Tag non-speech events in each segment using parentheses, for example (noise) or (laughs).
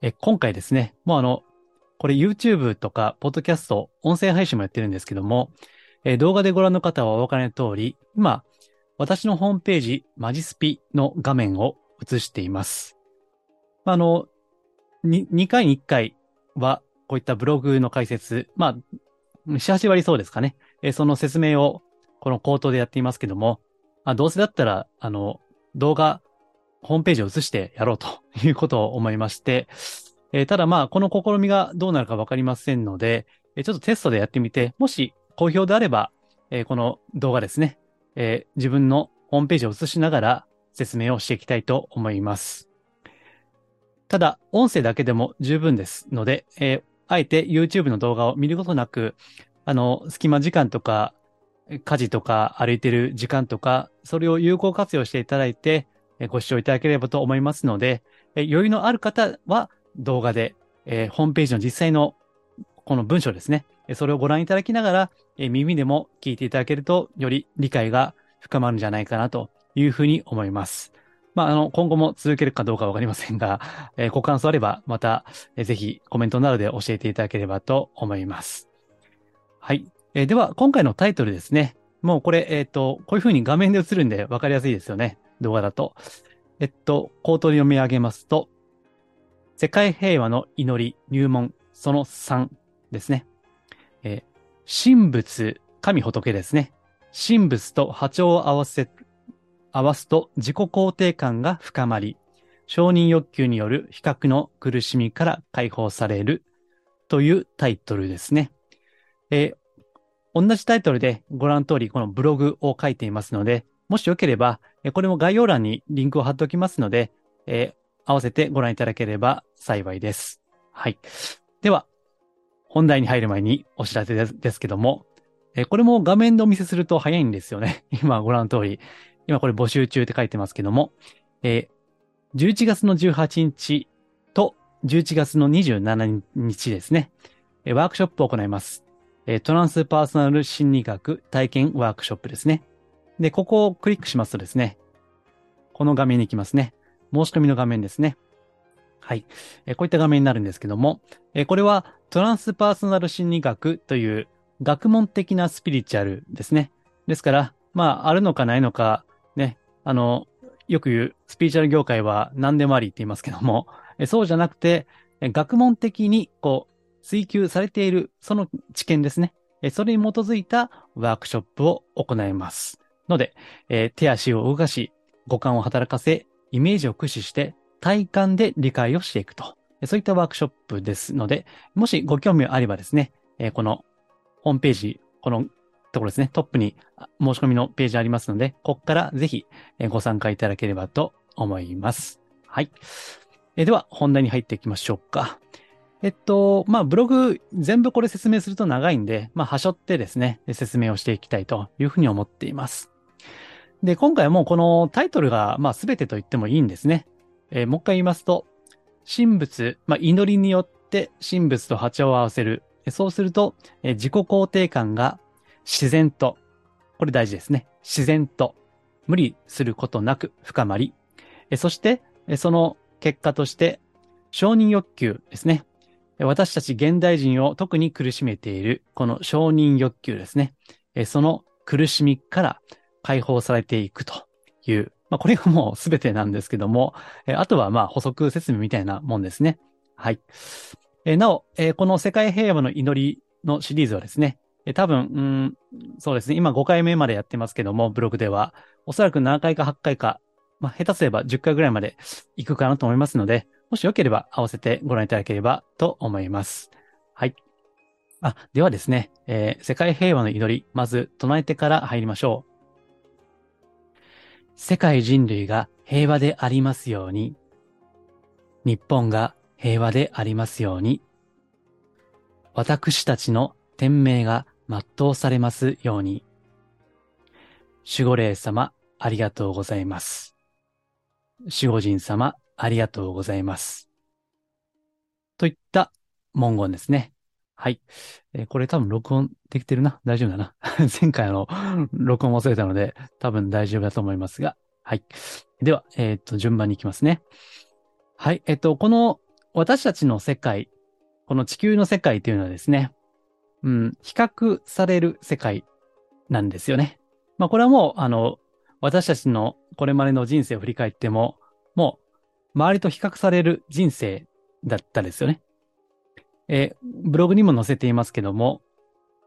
え今回ですね、もうあの、これ YouTube とか、ポッドキャスト、音声配信もやってるんですけども、え動画でご覧の方はお分かりの通り、今、私のホームページ、マジスピの画面を映しています。まあの、に2回に1回は、こういったブログの解説、まあ、7、8割そうですかね。えその説明を、この口頭でやっていますけども、あどうせだったら、あの、動画、ホームページを映してやろうということを思いまして、えーただまあ、この試みがどうなるかわかりませんので、えちょっとテストでやってみて、もし好評であれば、えーこの動画ですね、えー自分のホームページを映しながら説明をしていきたいと思います。ただ、音声だけでも十分ですので、えーあえて YouTube の動画を見ることなく、あの、隙間時間とか、家事とか歩いてる時間とか、それを有効活用していただいて、ご視聴いただければと思いますので、余裕のある方は動画で、えーホームページの実際のこの文章ですね、それをご覧いただきながら、え耳でも聞いていただけると、より理解が深まるんじゃないかなというふうに思います。まあ、あの、今後も続けるかどうかわかりませんが、えーご感想あれば、また、えーぜひコメントなどで教えていただければと思います。はい。えーでは、今回のタイトルですね。もうこれ、えっ、と、こういうふうに画面で映るんで分かりやすいですよね。動画だと。えっと、口頭で読み上げますと、世界平和の祈り入門その3ですね。え神仏、神仏ですね。神仏と波長を合わせ、合わすと自己肯定感が深まり、承認欲求による比較の苦しみから解放されるというタイトルですね。え同じタイトルでご覧の通りこのブログを書いていますので、もしよければ、これも概要欄にリンクを貼っておきますので、えー合わせてご覧いただければ幸いです。はい。では、本題に入る前にお知らせですけども、えーこれも画面でお見せすると早いんですよね。(laughs) 今ご覧の通り。今これ募集中って書いてますけども、えー11月の18日と11月の27日ですね、ワークショップを行います。えトランスパーソナル心理学体験ワークショップですね。で、ここをクリックしますとですね、この画面に行きますね。申し込みの画面ですね。はい。えこういった画面になるんですけども、えこれはトランスパーソナル心理学という学問的なスピリチュアルですね。ですから、まあ、あるのかないのか、ね、あの、よく言うスピリチュアル業界は何でもありって言いますけども、えそうじゃなくて、え学問的にこう、追求されているその知見ですね。えそれに基づいたワークショップを行います。ので、えー手足を動かし、五感を働かせ、イメージを駆使して体感で理解をしていくと。そういったワークショップですので、もしご興味あればですね、えーこのホームページ、このところですね、トップに申し込みのページありますので、ここからぜひご参加いただければと思います。はい。えーでは、本題に入っていきましょうか。えっと、まあ、ブログ全部これ説明すると長いんで、まあ、端折ってですね、説明をしていきたいというふうに思っています。で、今回はもうこのタイトルが、まあ、全てと言ってもいいんですね。えーもう一回言いますと、神仏、まあ、祈りによって神仏と波長を合わせる。そうすると、えー自己肯定感が自然と、これ大事ですね。自然と、無理することなく深まり、えーそして、えーその結果として、承認欲求ですね。私たち現代人を特に苦しめている、この承認欲求ですね。その苦しみから解放されていくという、まあ、これがもう全てなんですけども、えあとはまあ補足説明みたいなもんですね。はい。えなお、えこの世界平和の祈りのシリーズはですね、え多分、うん、そうですね、今5回目までやってますけども、ブログでは、おそらく7回か8回か、まあ、下手すれば10回ぐらいまで行くかなと思いますので、もしよければ合わせてご覧いただければと思います。はい。あ、ではですね、えー世界平和の祈り、まず唱えてから入りましょう。世界人類が平和でありますように。日本が平和でありますように。私たちの天命が全うされますように。守護霊様、ありがとうございます。守護神様、ありがとうございます。といった文言ですね。はい。えー、これ多分録音できてるな。大丈夫だな。(laughs) 前回あの、録音忘れたので、多分大丈夫だと思いますが。はい。では、えっ、と、順番に行きますね。はい。えっ、と、この私たちの世界、この地球の世界というのはですね、うん、比較される世界なんですよね。まあ、これはもう、あの、私たちのこれまでの人生を振り返っても、もう、周りと比較される人生だったですよね。え、ブログにも載せていますけども、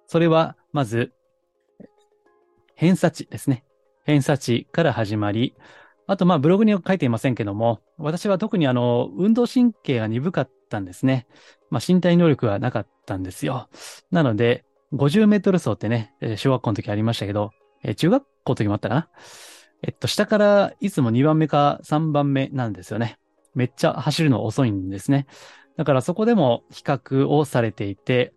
それは、まず、偏差値ですね。偏差値から始まり、あと、まあ、ブログには書いていませんけども、私は特にあの、運動神経が鈍かったんですね。まあ、身体能力がなかったんですよ。なので、50メートル走ってね、小学校の時ありましたけど、中学校の時もあったかな。えっと、下からいつも2番目か3番目なんですよね。めっちゃ走るの遅いんですね。だからそこでも比較をされていて、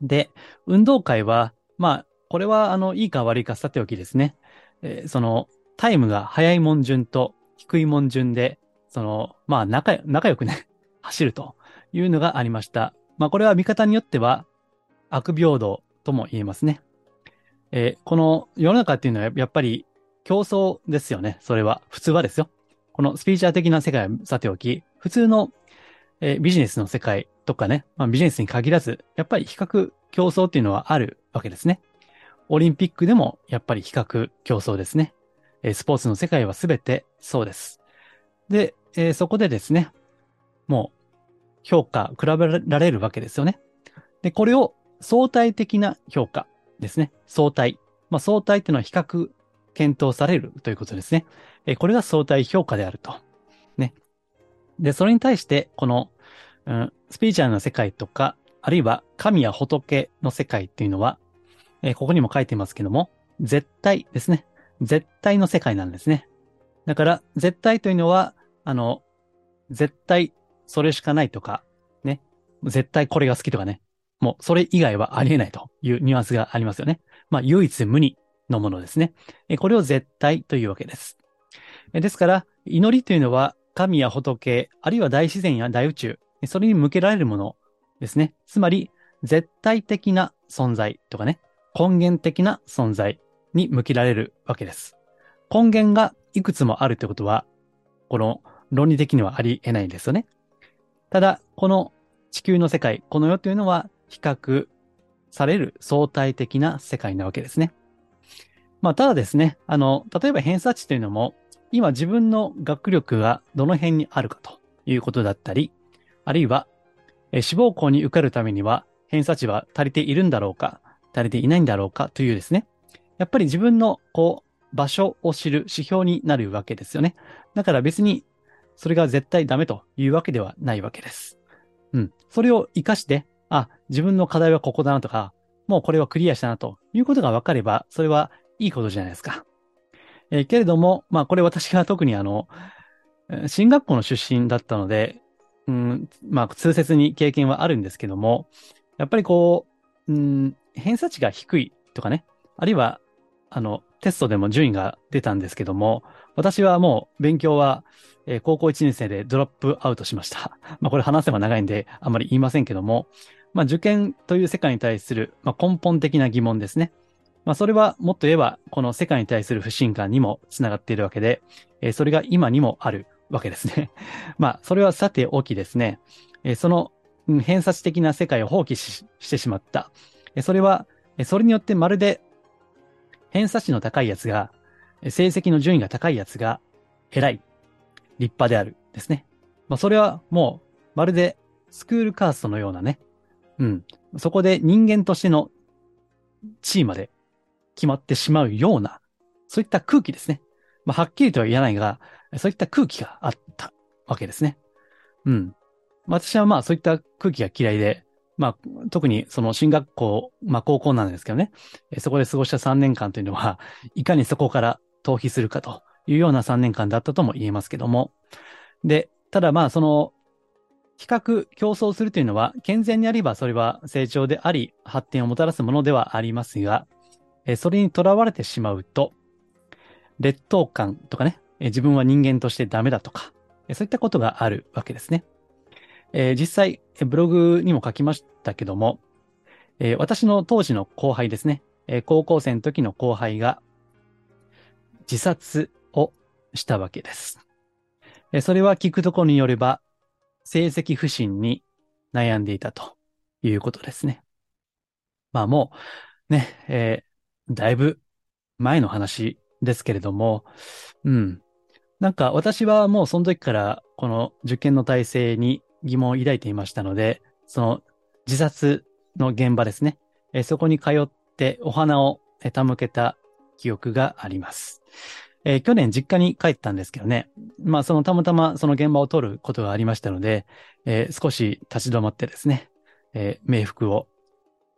で、運動会は、まあ、これはあの、いいか悪いかさておきですね。えー、その、タイムが速いもん順と低いもん順で、その、まあ、仲、仲良くね、(laughs) 走るというのがありました。まあ、これは見方によっては、悪平等とも言えますね。えー、この世の中っていうのはやっぱり競争ですよね。それは。普通はですよ。このスピーチャー的な世界はさておき、普通の、えー、ビジネスの世界とかね、まあ、ビジネスに限らず、やっぱり比較競争っていうのはあるわけですね。オリンピックでもやっぱり比較競争ですね。えー、スポーツの世界はすべてそうです。で、えー、そこでですね、もう評価、比べられるわけですよね。で、これを相対的な評価ですね。相対。まあ、相対っていうのは比較検討されるということですね。えこれが相対評価であると。で、それに対して、この、うん、スピーチャルの世界とか、あるいは神や仏の世界っていうのは、えここにも書いてますけども、絶対ですね。絶対の世界なんですね。だから、絶対というのは、あの、絶対それしかないとか、ね。絶対これが好きとかね。もうそれ以外はありえないというニュアンスがありますよね。まあ、唯一無二のものですね。これを絶対というわけです。ですから、祈りというのは神や仏、あるいは大自然や大宇宙、それに向けられるものですね。つまり、絶対的な存在とかね、根源的な存在に向けられるわけです。根源がいくつもあるってことは、この論理的にはあり得ないんですよね。ただ、この地球の世界、この世というのは比較される相対的な世界なわけですね。まあ、ただですね、あの、例えば偏差値というのも、今自分の学力がどの辺にあるかということだったり、あるいは、え志望校に受かるためには偏差値は足りているんだろうか、足りていないんだろうかというですね、やっぱり自分の、こう、場所を知る指標になるわけですよね。だから別に、それが絶対ダメというわけではないわけです。うん。それを活かして、あ、自分の課題はここだなとか、もうこれはクリアしたなということが分かれば、それはいいことじゃないですか。えー、けれども、まあこれ私が特にあの、進学校の出身だったので、うん、まあ通説に経験はあるんですけども、やっぱりこう、うん、偏差値が低いとかね、あるいは、あの、テストでも順位が出たんですけども、私はもう勉強は、えー、高校1年生でドロップアウトしました。(laughs) まあこれ話せば長いんであんまり言いませんけども、まあ、受験という世界に対する、まあ、根本的な疑問ですね。まあ、それはもっと言えば、この世界に対する不信感にもつながっているわけで、えー、それが今にもあるわけですね。(laughs) まあ、それはさておきですね、えー、その偏差値的な世界を放棄してしまった。えー、それは、それによってまるで偏差値の高いやつが、成績の順位が高いやつが偉い、立派であるですね。まあ、それはもう、まるでスクールカーストのようなね、うん。そこで人間としての地位まで決まってしまうような、そういった空気ですね。まあ、はっきりとは言えないが、そういった空気があったわけですね。うん。私はまあそういった空気が嫌いで、まあ特にその進学校、まあ高校なんですけどね、そこで過ごした3年間というのは、いかにそこから逃避するかというような3年間だったとも言えますけども。で、ただまあその比較、競争するというのは、健全にあればそれは成長であり、発展をもたらすものではありますが、えそれにとらわれてしまうと、劣等感とかね、え自分は人間としてダメだとか、えそういったことがあるわけですね。え実際、ブログにも書きましたけども、え私の当時の後輩ですね、え高校生の時の後輩が自殺をしたわけです。えそれは聞くところによれば、成績不振に悩んでいたということですね。まあもう、ね、え、だいぶ前の話ですけれども、うん。なんか私はもうその時からこの受験の体制に疑問を抱いていましたので、その自殺の現場ですね。え、そこに通ってお花を手向けた記憶があります。えー、去年実家に帰ったんですけどね。まあ、そのたまたまその現場を撮ることがありましたので、えー、少し立ち止まってですね、えー、冥福を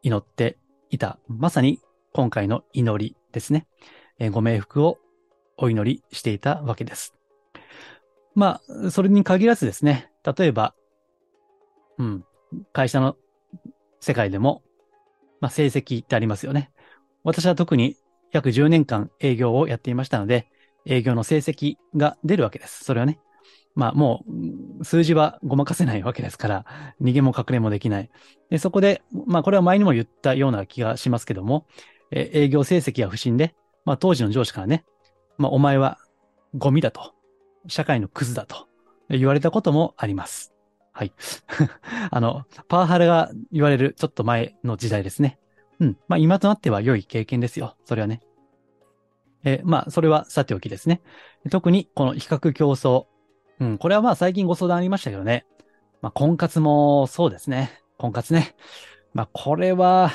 祈っていた。まさに今回の祈りですね。えご冥福をお祈りしていたわけです。まあ、それに限らずですね、例えば、うん、会社の世界でも、まあ、成績ってありますよね。私は特に約10年間営業をやっていましたので、営業の成績が出るわけです。それはね。まあもう数字はごまかせないわけですから、逃げも隠れもできない。でそこで、まあこれは前にも言ったような気がしますけども、え営業成績が不振で、まあ当時の上司からね、まあお前はゴミだと、社会のクズだと言われたこともあります。はい。(laughs) あの、パワハラが言われるちょっと前の時代ですね。うん。まあ今となっては良い経験ですよ。それはね。え、まあ、それはさておきですね。特にこの比較競争。うん、これはまあ最近ご相談ありましたけどね。まあ、婚活もそうですね。婚活ね。まあ、これは、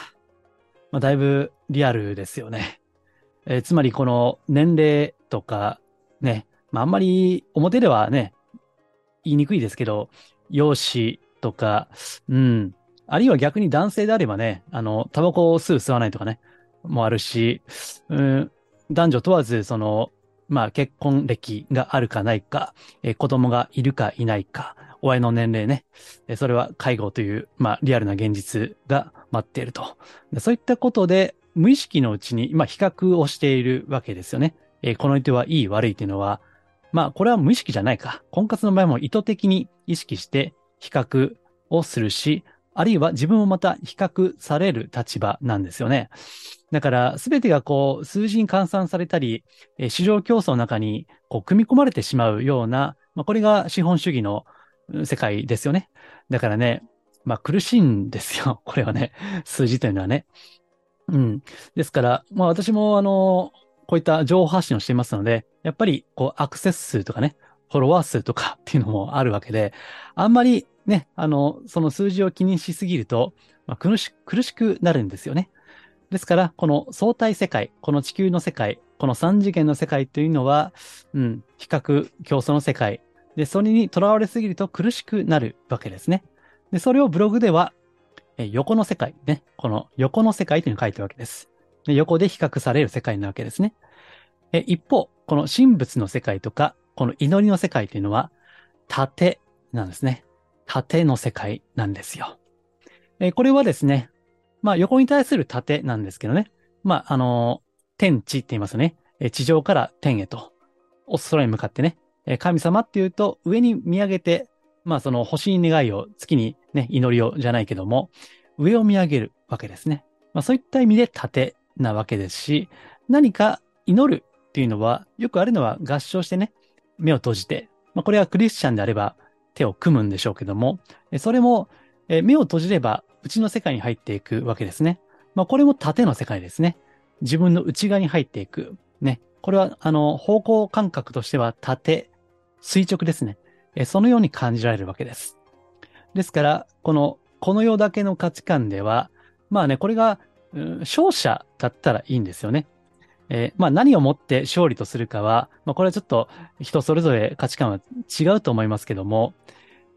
まあ、だいぶリアルですよね。えー、つまりこの年齢とか、ね、まあ、あんまり表ではね、言いにくいですけど、容姿とか、うん、あるいは逆に男性であればね、あの、タバコを吸う吸わないとかね、もあるし、うん、男女問わず、その、まあ、結婚歴があるかないか、えー、子供がいるかいないか、親の年齢ね、えー、それは介護という、まあ、リアルな現実が待っていると。そういったことで、無意識のうちに、まあ、比較をしているわけですよね。えー、この人はいい悪いというのは、まあ、これは無意識じゃないか。婚活の場合も意図的に意識して比較をするし、あるいは自分をまた比較される立場なんですよね。だから、すべてがこう、数字に換算されたり、え市場競争の中にこう組み込まれてしまうような、まあ、これが資本主義の世界ですよね。だからね、まあ苦しいんですよ。これはね、数字というのはね。うん。ですから、まあ私もあの、こういった情報発信をしていますので、やっぱりこうアクセス数とかね、フォロワー数とか (laughs) っていうのもあるわけで、あんまりね、あの、その数字を気にしすぎると、まあ、苦し苦しくなるんですよね。ですから、この相対世界、この地球の世界、この三次元の世界というのは、うん、比較、競争の世界。で、それにとらわれすぎると苦しくなるわけですね。で、それをブログでは、え横の世界、ね、この横の世界というのを書いてるわけです。で横で比較される世界なわけですね。え一方、この神仏の世界とか、この祈りの世界というのは、縦なんですね。縦の世界なんですよ。えこれはですね、まあ横に対する縦なんですけどね。まああの天地って言いますね。え地上から天へと、お空に向かってね、え神様っていうと上に見上げて、まあその星に願いを、月にね、祈りをじゃないけども、上を見上げるわけですね。まあそういった意味で縦なわけですし、何か祈るっていうのは、よくあるのは合唱してね、目を閉じて、まあこれはクリスチャンであれば手を組むんでしょうけども、それも目を閉じれば内の世界に入っていくわけですね。まあ、これも縦の世界ですね。自分の内側に入っていく。ね。これは、あの、方向感覚としては縦、垂直ですね。そのように感じられるわけです。ですから、この、この世だけの価値観では、まあね、これが、勝者だったらいいんですよね。えー、まあ何をもって勝利とするかは、まあこれはちょっと人それぞれ価値観は違うと思いますけども、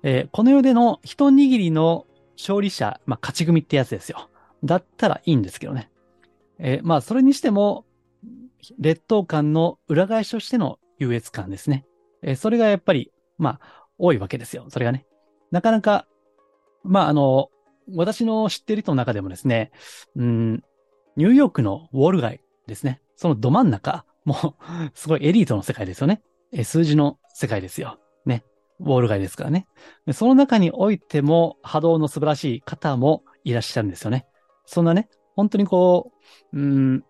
えー、この世での一握りの勝利者、まあ勝ち組ってやつですよ。だったらいいんですけどね。えー、まあそれにしても、劣等感の裏返しとしての優越感ですね。えー、それがやっぱり、まあ多いわけですよ。それがね。なかなか、まあ、あの、私の知っている人の中でもですね、うん、ニューヨークのウォール街ですね。そのど真ん中、もう、(laughs) すごいエリートの世界ですよね。数字の世界ですよ。ね。ウォール街ですからね。その中においても波動の素晴らしい方もいらっしゃるんですよね。そんなね、本当にこう、うん、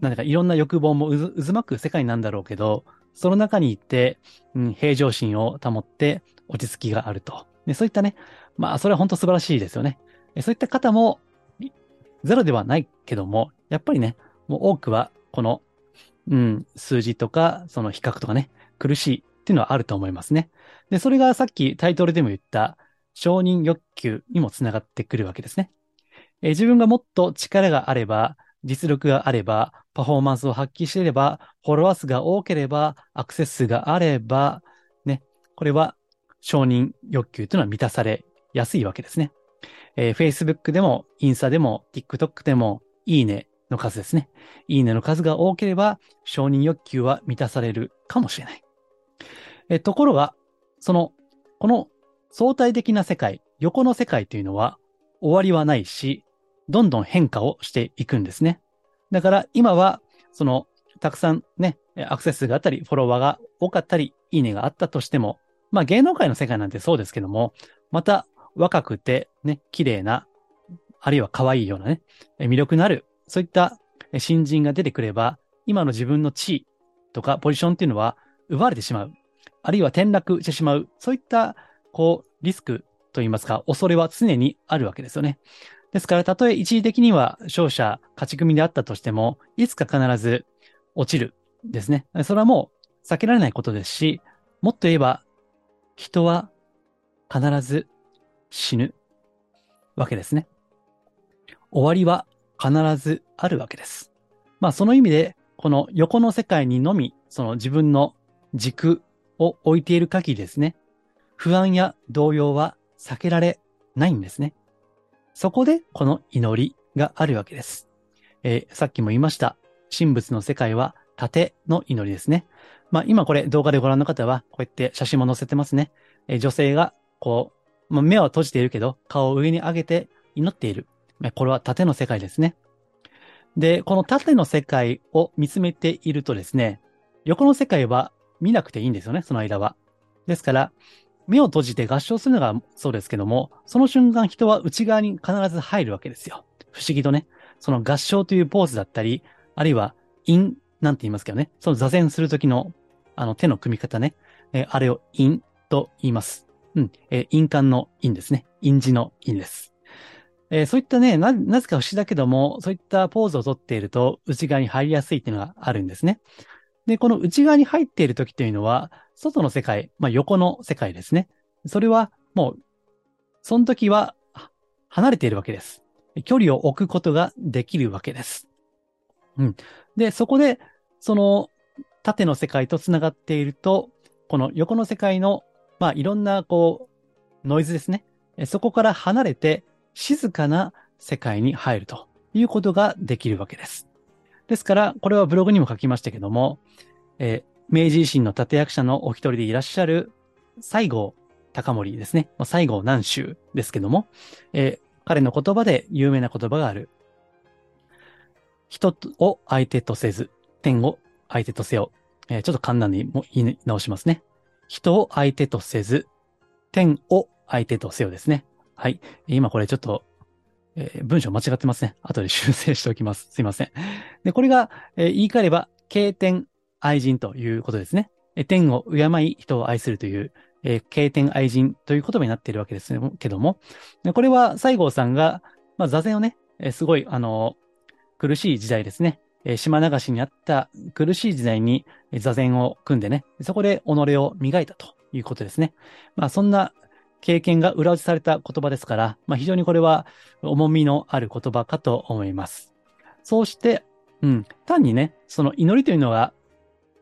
なんだかいろんな欲望も渦巻く世界なんだろうけど、その中にいて、うん、平常心を保って落ち着きがあると。でそういったね、まあ、それは本当素晴らしいですよね。そういった方も、ゼロではないけども、やっぱりね、もう多くは、この、うん、数字とか、その比較とかね、苦しいっていうのはあると思いますね。で、それがさっきタイトルでも言った承認欲求にもつながってくるわけですね。え、自分がもっと力があれば、実力があれば、パフォーマンスを発揮していれば、フォロワー数が多ければ、アクセス数があれば、ね、これは承認欲求というのは満たされやすいわけですね。えー、Facebook でも、インスタでも、TikTok でも、いいねの数ですね。いいねの数が多ければ、承認欲求は満たされるかもしれない。えー、ところが、その、この相対的な世界、横の世界というのは終わりはないし、どんどん変化をしていくんですね。だから今は、その、たくさんね、アクセス数があったり、フォロワーが多かったり、いいねがあったとしても、まあ芸能界の世界なんてそうですけども、また若くてね、綺麗な、あるいは可愛いようなね、魅力のある、そういった新人が出てくれば、今の自分の地位とかポジションっていうのは奪われてしまう。あるいは転落してしまう。そういった、こう、リスクといいますか、恐れは常にあるわけですよね。ですから、たとえ一時的には勝者、勝ち組であったとしても、いつか必ず落ちるですね。それはもう避けられないことですし、もっと言えば、人は必ず死ぬわけですね。終わりは必ずあるわけです。まあその意味で、この横の世界にのみ、その自分の軸を置いている限りですね、不安や動揺は避けられないんですね。そこでこの祈りがあるわけです。えー、さっきも言いました。神仏の世界は盾の祈りですね。まあ今これ動画でご覧の方はこうやって写真も載せてますね。え、女性がこうまあ、目は閉じているけど、顔を上に上げて祈っている。これは縦の世界ですね。で、この縦の世界を見つめているとですね、横の世界は見なくていいんですよね、その間は。ですから、目を閉じて合唱するのがそうですけども、その瞬間人は内側に必ず入るわけですよ。不思議とね、その合唱というポーズだったり、あるいは陰なんて言いますけどね、その座禅するときのあの手の組み方ね、えあれを陰と言います。うん、えー、印鑑の印ですね。印字の印です。え、そういったね、な、なぜか不思議だけども、そういったポーズをとっていると内側に入りやすいっていうのがあるんですね。で、この内側に入っている時というのは、外の世界、まあ横の世界ですね。それはもう、その時は離れているわけです。距離を置くことができるわけです。うん。で、そこで、その縦の世界と繋がっていると、この横の世界のまあ、いろんな、こう、ノイズですね。そこから離れて、静かな世界に入るということができるわけです。ですから、これはブログにも書きましたけども、えー、明治維新の立役者のお一人でいらっしゃる西郷隆盛ですね。西郷南州ですけども、えー、彼の言葉で有名な言葉がある。人を相手とせず、天を相手とせよ。えー、ちょっと簡単にも言い直しますね。人を相手とせず、天を相手とせよですね。はい。今これちょっと、えー、文章間違ってますね。後で修正しておきます。すいません。で、これが、えー、言い換えれば、敬天愛人ということですね。え天を敬い人を愛するという、えー、敬天愛人という言葉になっているわけですけども、これは西郷さんが、まあ、座禅をね、え、すごい、あの苦しい時代ですね。え島流しにあった苦しい時代に座禅を組んでね、そこで己を磨いたということですね。まあそんな経験が裏打ちされた言葉ですから、まあ非常にこれは重みのある言葉かと思います。そうして、うん、単にね、その祈りというのは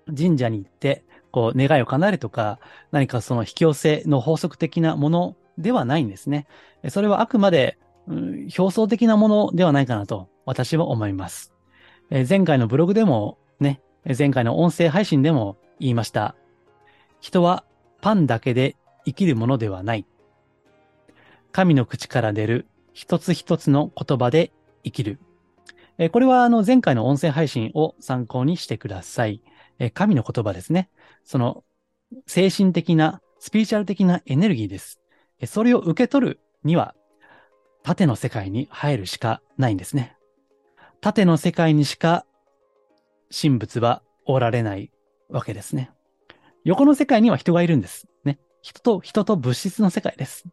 神社に行って、こう願いを叶えるとか、何かその引き寄せの法則的なものではないんですね。それはあくまで、うん、表層的なものではないかなと私は思います。え前回のブログでもね、前回の音声配信でも言いました。人はパンだけで生きるものではない。神の口から出る一つ一つの言葉で生きる。え、これはあの前回の音声配信を参考にしてください。え、神の言葉ですね。その精神的な、スピーチャル的なエネルギーです。それを受け取るには、縦の世界に入るしかないんですね。縦の世界にしか神仏はおられないわけですね。横の世界には人がいるんです。ね。人と、人と物質の世界です。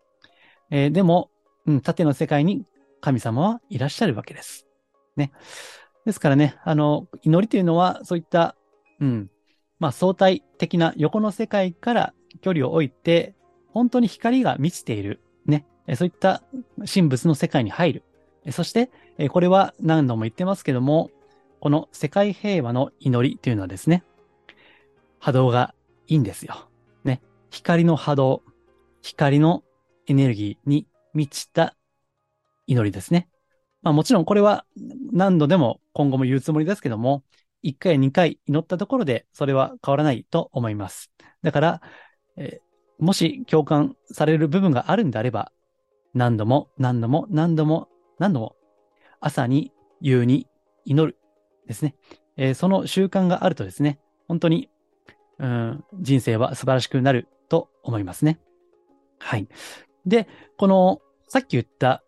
えー、でも、うん、縦の世界に神様はいらっしゃるわけです。ね。ですからね、あの、祈りというのは、そういった、うん、まあ、相対的な横の世界から距離を置いて、本当に光が満ちている、ね。そういった神仏の世界に入る。そして、これは何度も言ってますけども、この世界平和の祈りというのはですね、波動がいいんですよ。ね。光の波動、光のエネルギーに満ちた祈りですね。まあもちろんこれは何度でも今後も言うつもりですけども、1回2回祈ったところでそれは変わらないと思います。だから、えー、もし共感される部分があるんであれば、何度も何度も何度も何度も朝に夕に祈るですね。えー、その習慣があるとですね、本当に、うん、人生は素晴らしくなると思いますね。はい。で、この、さっき言った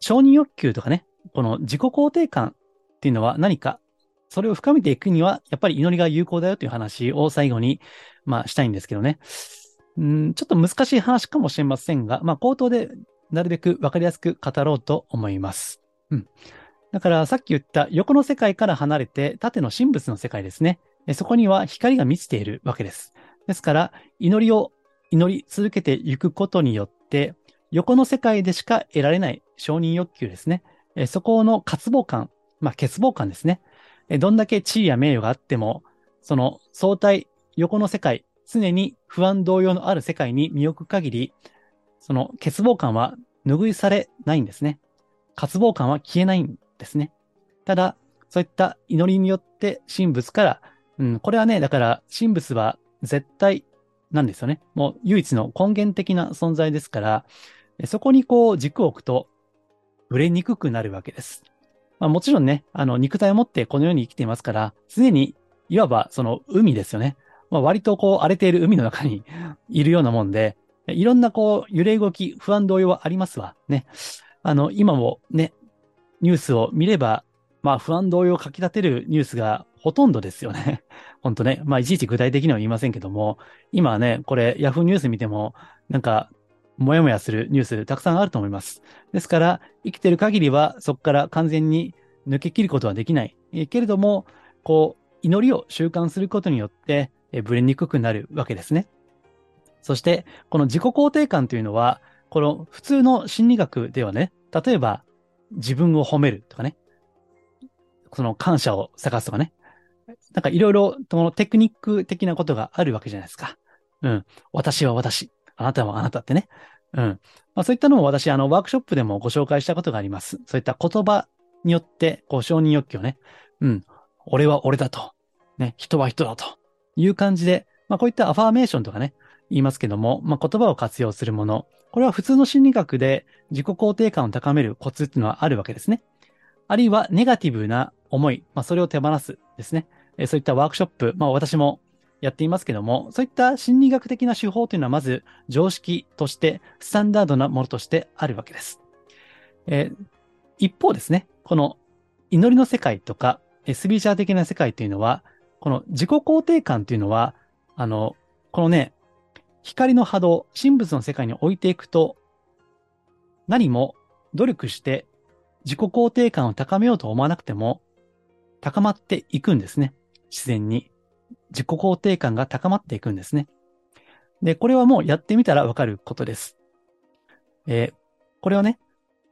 承認欲求とかね、この自己肯定感っていうのは何か、それを深めていくには、やっぱり祈りが有効だよという話を最後に、まあ、したいんですけどね。ん、ちょっと難しい話かもしれませんが、まあ、口頭でなるべくわかりやすく語ろうと思います。うん。だからさっき言った横の世界から離れて縦の神仏の世界ですね。そこには光が満ちているわけです。ですから、祈りを祈り続けていくことによって、横の世界でしか得られない承認欲求ですね。そこの渇望感、まあ、欠乏感ですね。どんだけ地位や名誉があっても、その相対、横の世界、常に不安同様のある世界に身を置く限り、その欠乏感は拭いされないんですね。渇望感は消えないんですね。ただ、そういった祈りによって神仏から、うん、これはね、だから神仏は絶対なんですよね。もう唯一の根源的な存在ですから、そこにこう軸を置くと、ぶれにくくなるわけです。まあ、もちろんね、あの、肉体を持ってこの世に生きていますから、常に、いわばその海ですよね。まあ、割とこう荒れている海の中に (laughs) いるようなもんで、いろんなこう揺れ動き、不安動揺はありますわ。ね。あの、今もね、ニュースを見れば、まあ不安動揺をかき立てるニュースがほとんどですよね。(laughs) 本当ね。まあいちいち具体的には言いませんけども、今はね、これヤフーニュース見ても、なんかもやもやするニュースたくさんあると思います。ですから、生きてる限りはそこから完全に抜け切ることはできない。けれども、こう、祈りを習慣することによって、えぶれにくくなるわけですね。そして、この自己肯定感というのは、この普通の心理学ではね、例えば自分を褒めるとかね、その感謝を探すとかね、なんかいろいろ、このテクニック的なことがあるわけじゃないですか。うん。私は私。あなたはあなたってね。うん。まあ、そういったのを私、あの、ワークショップでもご紹介したことがあります。そういった言葉によって、こう、承認欲求をね、うん。俺は俺だと。ね。人は人だと。いう感じで、まあ、こういったアファーメーションとかね、言いますけども、まあ、言葉を活用するもの。これは普通の心理学で自己肯定感を高めるコツっていうのはあるわけですね。あるいはネガティブな思い、まあ、それを手放すですね。えそういったワークショップ、まあ、私もやっていますけども、そういった心理学的な手法というのはまず常識としてスタンダードなものとしてあるわけです。えー、一方ですね、この祈りの世界とか、スビーチャー的な世界というのは、この自己肯定感というのは、あの、このね、光の波動、神仏の世界に置いていくと、何も努力して自己肯定感を高めようと思わなくても、高まっていくんですね。自然に。自己肯定感が高まっていくんですね。で、これはもうやってみたらわかることです。えー、これはね、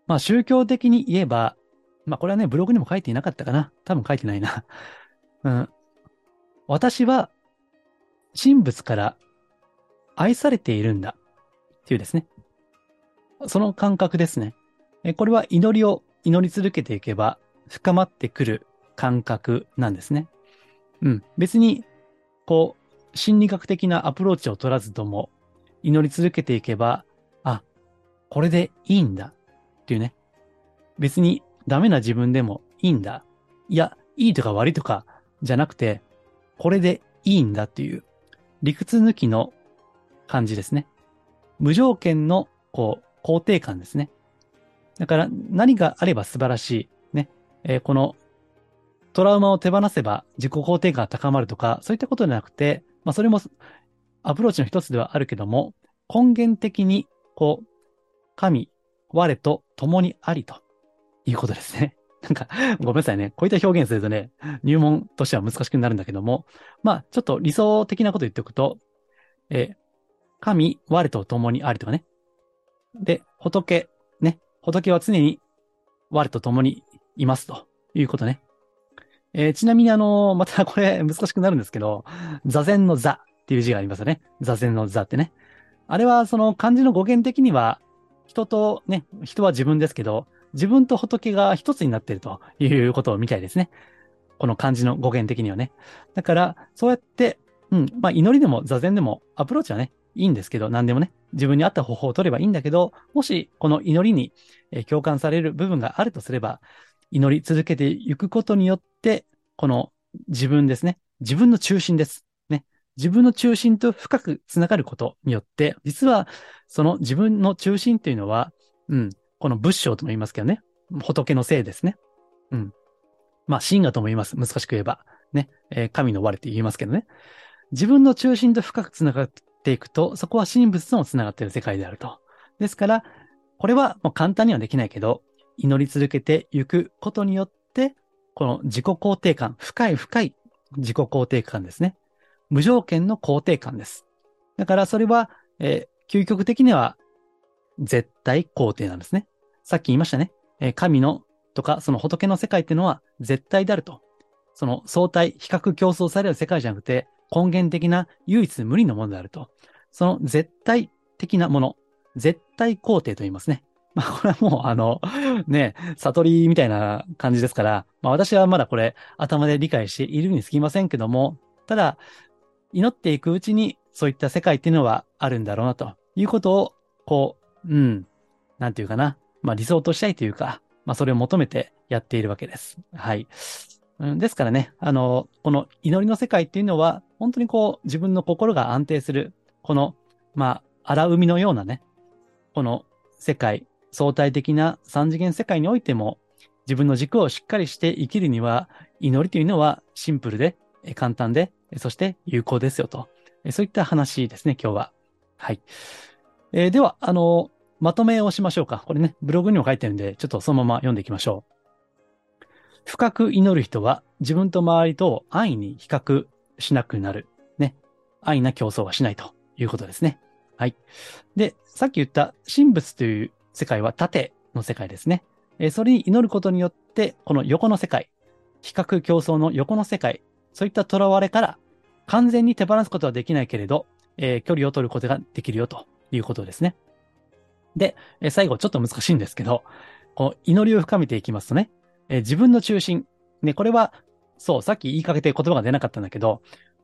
まあ宗教的に言えば、まあこれはね、ブログにも書いていなかったかな。多分書いてないな。うん。私は、神仏から愛されているんだ。っていうですね。その感覚ですね。これは祈りを祈り続けていけば深まってくる感覚なんですね。うん。別に、こう、心理学的なアプローチを取らずとも、祈り続けていけば、あ、これでいいんだっていうね。別にダメな自分でもいいんだ。いや、いいとか悪いとかじゃなくて、これでいいんだっていう理屈抜きの感じですね。無条件の、こう、肯定感ですね。だから何があれば素晴らしい。ね。えー、このトラウマを手放せば自己肯定感が高まるとか、そういったことじゃなくて、まあそれもアプローチの一つではあるけども、根源的に、こう、神、我と共にありということですね。(laughs) なんか、ごめんなさいね。こういった表現するとね、入門としては難しくなるんだけども、まあ、ちょっと理想的なこと言っておくと、えー、神、我と共にありとかね。で、仏、ね。仏は常に我と共にいますということね。えー、ちなみにあの、またこれ難しくなるんですけど、座禅の座っていう字がありますよね。座禅の座ってね。あれはその漢字の語源的には、人とね、人は自分ですけど、自分と仏が一つになっているということを見たいですね。この漢字の語源的にはね。だから、そうやって、うん、まあ祈りでも座禅でもアプローチはね、いいんですけど、何でもね、自分に合った方法を取ればいいんだけど、もしこの祈りに共感される部分があるとすれば、祈り続けていくことによって、この自分ですね。自分の中心です。ね。自分の中心と深くつながることによって、実はその自分の中心っていうのは、うん、この仏性とも言いますけどね。仏のせいですね。うん。まあ、神我とも言います。難しく言えば。ね。えー、神の我って言いますけどね。自分の中心と深くつながっていくと、そこは神仏ともつながっている世界であると。ですから、これはもう簡単にはできないけど、祈り続けていくことによって、この自己肯定感、深い深い自己肯定感ですね。無条件の肯定感です。だからそれは、えー、究極的には絶対肯定なんですね。さっき言いましたね。えー、神のとか、その仏の世界っていうのは絶対であると。その相対、比較競争される世界じゃなくて、根源的な唯一無二のものであると。その絶対的なもの、絶対肯定と言いますね。まあ、これはもう、あの、ね、悟りみたいな感じですから、まあ私はまだこれ頭で理解しているにつきませんけども、ただ、祈っていくうちにそういった世界っていうのはあるんだろうなということを、こう、うん、なんていうかな、まあ理想としたいというか、まあそれを求めてやっているわけです。はい。ですからね、あの、この祈りの世界っていうのは、本当にこう、自分の心が安定する、この、まあ、荒海のようなね、この世界、相対的な三次元世界においても、自分の軸をしっかりして生きるには、祈りというのはシンプルで、簡単で、そして有効ですよと。そういった話ですね、今日は。はい。えー、では、あの、まとめをしましょうか。これね、ブログにも書いてるんで、ちょっとそのまま読んでいきましょう。深く祈る人は自分と周りと安易に比較しなくなる。ね。安易な競争はしないということですね。はい。で、さっき言った神仏という世界は縦の世界ですね。えそれに祈ることによって、この横の世界、比較競争の横の世界、そういった囚われから完全に手放すことはできないけれど、えー、距離を取ることができるよということですね。で、え最後ちょっと難しいんですけど、こう祈りを深めていきますとね、え自分の中心。ね、これは、そう、さっき言いかけて言葉が出なかったんだけど、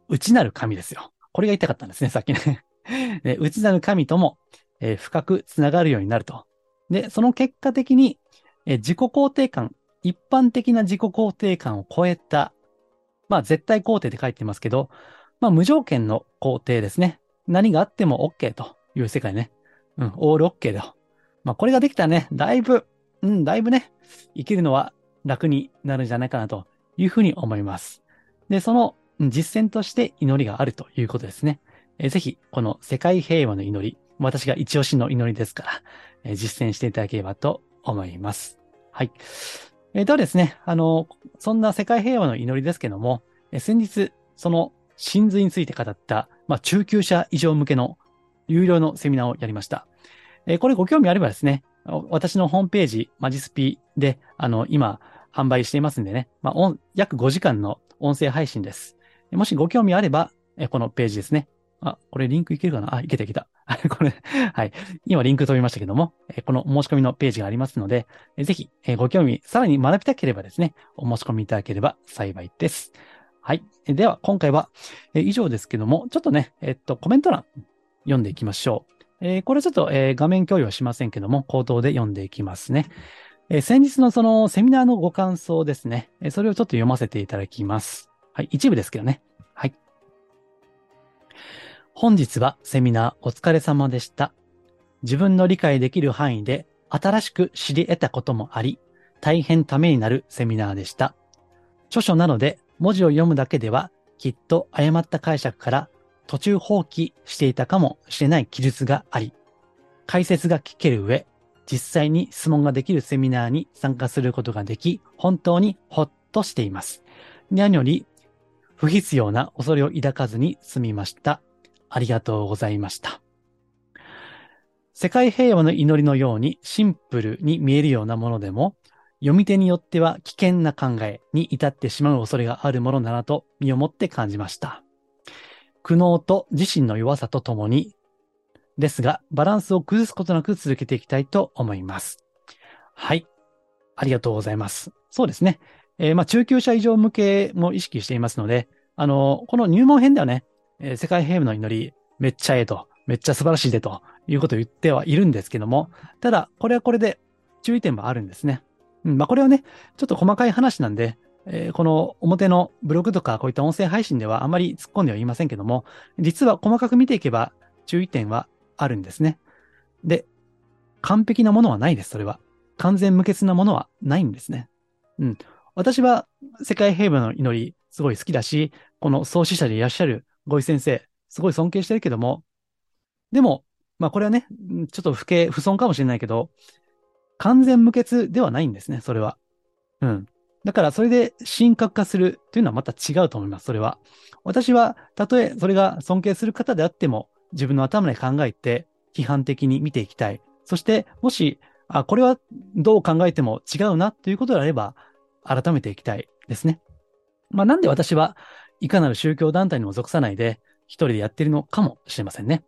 内なる神ですよ。これが言いたかったんですね、さっきね。(laughs) で内なる神とも、えー、深くつながるようになると。で、その結果的に、えー、自己肯定感、一般的な自己肯定感を超えた、まあ絶対肯定って書いてますけど、まあ無条件の肯定ですね。何があっても OK という世界ね。うん、オール OK だ。まあこれができたらね、だいぶ、うん、だいぶね、生きるのは楽になるんじゃないかなというふうに思います。で、その実践として祈りがあるということですね。えぜひ、この世界平和の祈り、私が一押しの祈りですから、え実践していただければと思います。はい。えー、ではですね、あの、そんな世界平和の祈りですけども、え先日、その真髄について語った、まあ、中級者以上向けの有料のセミナーをやりました。えー、これご興味あればですね、私のホームページ、マジスピで、あの、今、販売していますんでね、まあ、約5時間の音声配信です。もしご興味あれば、えこのページですね。あ、これリンクいけるかな？あ、いけたいけた。(laughs) これ、はい。今リンク飛びましたけども、この申し込みのページがありますので、ぜひご興味、さらに学びたければですね、お申し込みいただければ幸いです。はい。では、今回は以上ですけども、ちょっとね、えっと、コメント欄読んでいきましょう。えー、これちょっと、えー、画面共有はしませんけども、口頭で読んでいきますね。えー、先日のそのセミナーのご感想ですね。えそれをちょっと読ませていただきます。はい、一部ですけどね。はい。本日はセミナーお疲れ様でした。自分の理解できる範囲で新しく知り得たこともあり、大変ためになるセミナーでした。著書なので文字を読むだけではきっと誤った解釈から途中放棄していたかもしれない記述があり、解説が聞ける上、実際に質問ができるセミナーに参加することができ、本当にほっとしています。何より、不必要な恐れを抱かずに済みました。ありがとうございました。世界平和の祈りのようにシンプルに見えるようなものでも、読み手によっては危険な考えに至ってしまう恐れがあるものだなと身をもって感じました。苦悩と自身の弱さとともに、ですが、バランスを崩すことなく続けていきたいと思います。はい。ありがとうございます。そうですね。えー、まあ、中級者以上向けも意識していますので、あの、この入門編ではね、えー、世界平和の祈り、めっちゃええと、めっちゃ素晴らしいでということを言ってはいるんですけども、ただ、これはこれで注意点もあるんですね。うん、まあ、これはね、ちょっと細かい話なんで、えー、この表のブログとかこういった音声配信ではあまり突っ込んではいませんけども、実は細かく見ていけば注意点はあるんですね。で、完璧なものはないです、それは。完全無欠なものはないんですね。うん。私は世界平和の祈りすごい好きだし、この創始者でいらっしゃるゴイ先生、すごい尊敬してるけども、でも、まあこれはね、ちょっと不敬、不損かもしれないけど、完全無欠ではないんですね、それは。うん。だからそれで神格化するというのはまた違うと思います、それは。私は、たとえそれが尊敬する方であっても、自分の頭で考えて批判的に見ていきたい。そして、もし、あ、これはどう考えても違うなということであれば、改めていきたいですね。まあなんで私はいかなる宗教団体にも属さないで、一人でやってるのかもしれませんね。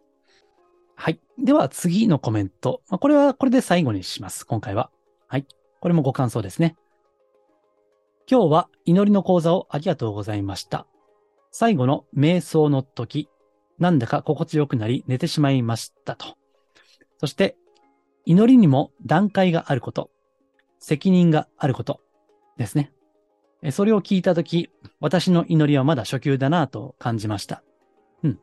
はい。では次のコメント。まあ、これはこれで最後にします。今回は。はい。これもご感想ですね。今日は祈りの講座をありがとうございました。最後の瞑想の時、なんだか心地よくなり寝てしまいましたと。そして、祈りにも段階があること、責任があることですね。それを聞いたとき、私の祈りはまだ初級だなと感じました。うん。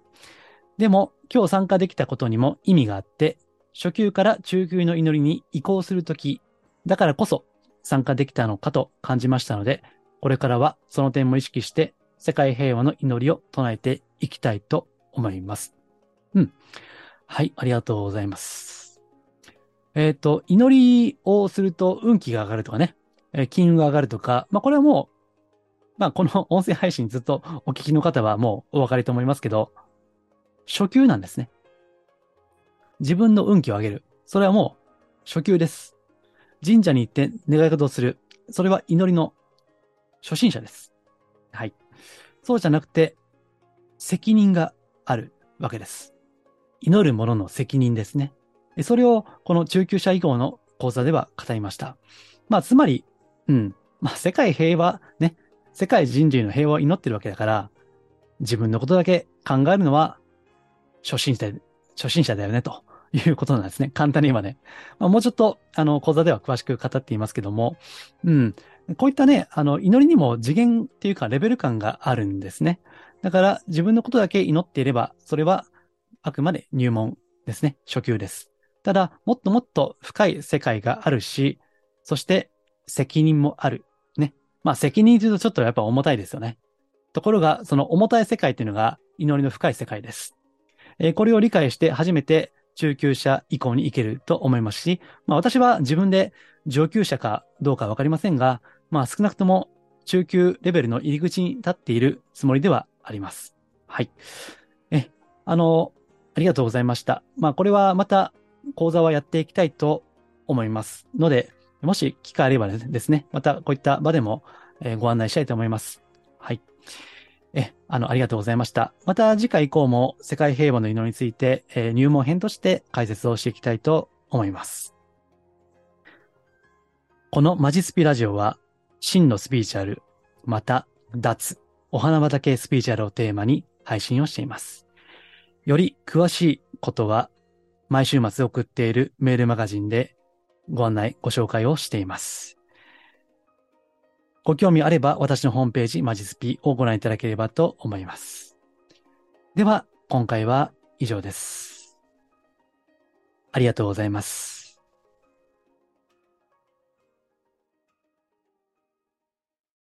でも、今日参加できたことにも意味があって、初級から中級の祈りに移行するとき、だからこそ参加できたのかと感じましたので、これからはその点も意識して世界平和の祈りを唱えていきたいと思います。うん。はい、ありがとうございます。えっ、ー、と、祈りをすると運気が上がるとかね、えー、金運が上がるとか、まあこれはもう、まあこの音声配信ずっと (laughs) お聞きの方はもうお分かりと思いますけど、初級なんですね。自分の運気を上げる。それはもう初級です。神社に行って願い事をする。それは祈りの初心者です。はい。そうじゃなくて、責任があるわけです。祈る者の責任ですね。それをこの中級者以降の講座では語りました。まあ、つまり、うん。まあ、世界平和、ね。世界人類の平和を祈ってるわけだから、自分のことだけ考えるのは初心者、初心者だよね、ということなんですね。簡単に言えばね。まあ、もうちょっと、あの、講座では詳しく語っていますけども、うん。こういったね、あの、祈りにも次元っていうかレベル感があるんですね。だから自分のことだけ祈っていれば、それはあくまで入門ですね。初級です。ただ、もっともっと深い世界があるし、そして責任もある。ね。まあ責任というとちょっとやっぱ重たいですよね。ところが、その重たい世界っていうのが祈りの深い世界です。えー、これを理解して初めて中級者以降に行けると思いますし、まあ私は自分で上級者かどうかわかりませんが、まあ少なくとも中級レベルの入り口に立っているつもりではあります。はい。え、あの、ありがとうございました。まあこれはまた講座はやっていきたいと思いますので、もし機会あればですね、またこういった場でもご案内したいと思います。はい。え、あの、ありがとうございました。また次回以降も世界平和の祈りについて、えー、入門編として解説をしていきたいと思います。このマジスピラジオは、真のスピーチャル、また、脱、お花畑スピーチャルをテーマに配信をしています。より詳しいことは、毎週末送っているメールマガジンでご案内、ご紹介をしています。ご興味あれば私のホームページマジスピをご覧いただければと思います。では、今回は以上です。ありがとうございます。